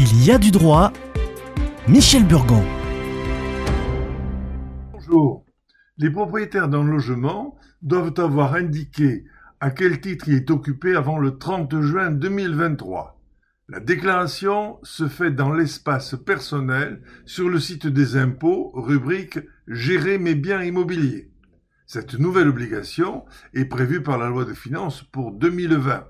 Il y a du droit. Michel Burgon. Bonjour. Les propriétaires d'un logement doivent avoir indiqué à quel titre il est occupé avant le 30 juin 2023. La déclaration se fait dans l'espace personnel sur le site des impôts, rubrique Gérer mes biens immobiliers. Cette nouvelle obligation est prévue par la loi de finances pour 2020.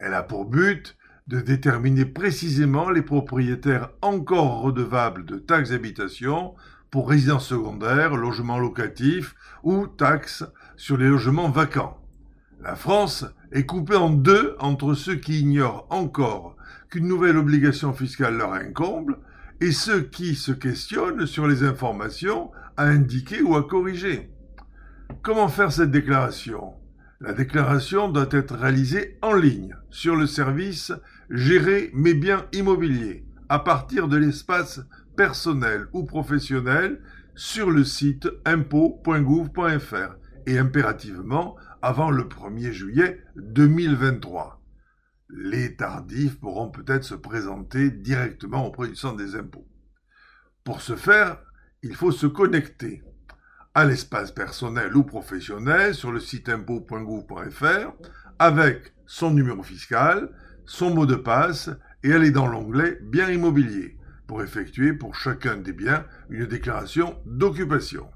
Elle a pour but de déterminer précisément les propriétaires encore redevables de taxes d'habitation pour résidences secondaires, logements locatifs ou taxes sur les logements vacants. La France est coupée en deux entre ceux qui ignorent encore qu'une nouvelle obligation fiscale leur incombe et ceux qui se questionnent sur les informations à indiquer ou à corriger. Comment faire cette déclaration? La déclaration doit être réalisée en ligne sur le service Gérer mes biens immobiliers à partir de l'espace personnel ou professionnel sur le site impôt.gouv.fr et impérativement avant le 1er juillet 2023. Les tardifs pourront peut-être se présenter directement auprès du centre des impôts. Pour ce faire, il faut se connecter à l'espace personnel ou professionnel sur le site impôt.gouv.fr avec son numéro fiscal, son mot de passe et aller dans l'onglet Biens immobiliers pour effectuer pour chacun des biens une déclaration d'occupation.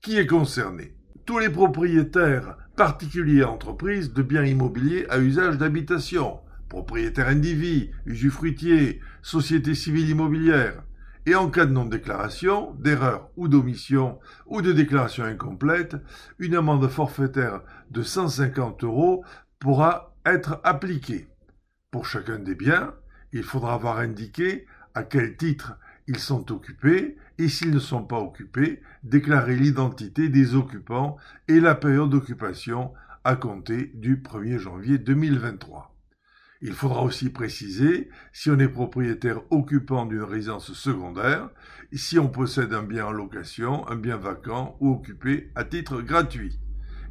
Qui est concerné? Tous les propriétaires, particuliers et entreprises de biens immobiliers à usage d'habitation, propriétaires individus, usufruitiers, sociétés civiles immobilières, et en cas de non-déclaration, d'erreur ou d'omission ou de déclaration incomplète, une amende forfaitaire de 150 euros pourra être appliquée. Pour chacun des biens, il faudra avoir indiqué à quel titre ils sont occupés et s'ils ne sont pas occupés, déclarer l'identité des occupants et la période d'occupation à compter du 1er janvier 2023. Il faudra aussi préciser si on est propriétaire occupant d'une résidence secondaire, si on possède un bien en location, un bien vacant ou occupé à titre gratuit.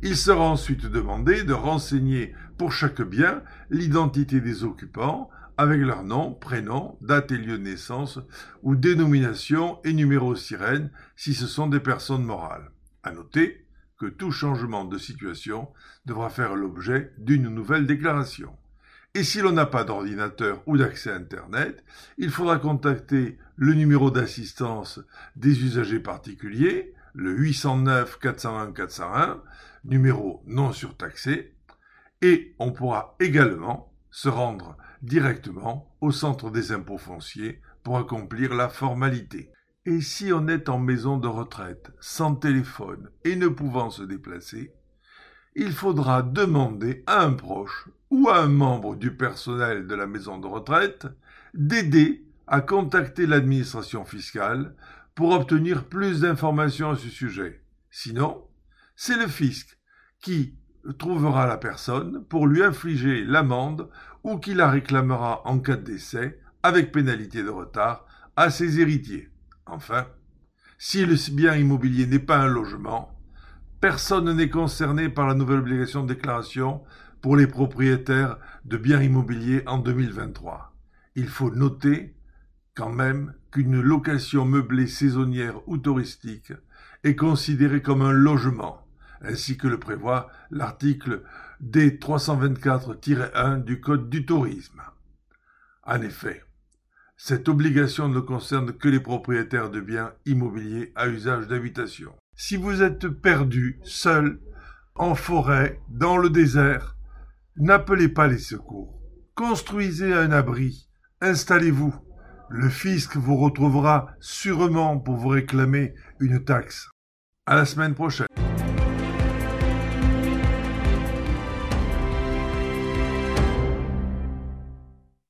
Il sera ensuite demandé de renseigner pour chaque bien l'identité des occupants avec leur nom, prénom, date et lieu de naissance ou dénomination et numéro sirène si ce sont des personnes morales. À noter que tout changement de situation devra faire l'objet d'une nouvelle déclaration. Et si l'on n'a pas d'ordinateur ou d'accès à Internet, il faudra contacter le numéro d'assistance des usagers particuliers, le 809 401 401, numéro non surtaxé, et on pourra également se rendre directement au centre des impôts fonciers pour accomplir la formalité. Et si on est en maison de retraite, sans téléphone et ne pouvant se déplacer, il faudra demander à un proche ou à un membre du personnel de la maison de retraite d'aider à contacter l'administration fiscale pour obtenir plus d'informations à ce sujet. Sinon, c'est le fisc qui trouvera la personne pour lui infliger l'amende ou qui la réclamera en cas de décès avec pénalité de retard à ses héritiers. Enfin, si le bien immobilier n'est pas un logement, Personne n'est concerné par la nouvelle obligation de déclaration pour les propriétaires de biens immobiliers en 2023. Il faut noter quand même qu'une location meublée saisonnière ou touristique est considérée comme un logement, ainsi que le prévoit l'article D324-1 du Code du tourisme. En effet, cette obligation ne concerne que les propriétaires de biens immobiliers à usage d'habitation. Si vous êtes perdu, seul, en forêt, dans le désert, n'appelez pas les secours. Construisez un abri. Installez-vous. Le fisc vous retrouvera sûrement pour vous réclamer une taxe. À la semaine prochaine.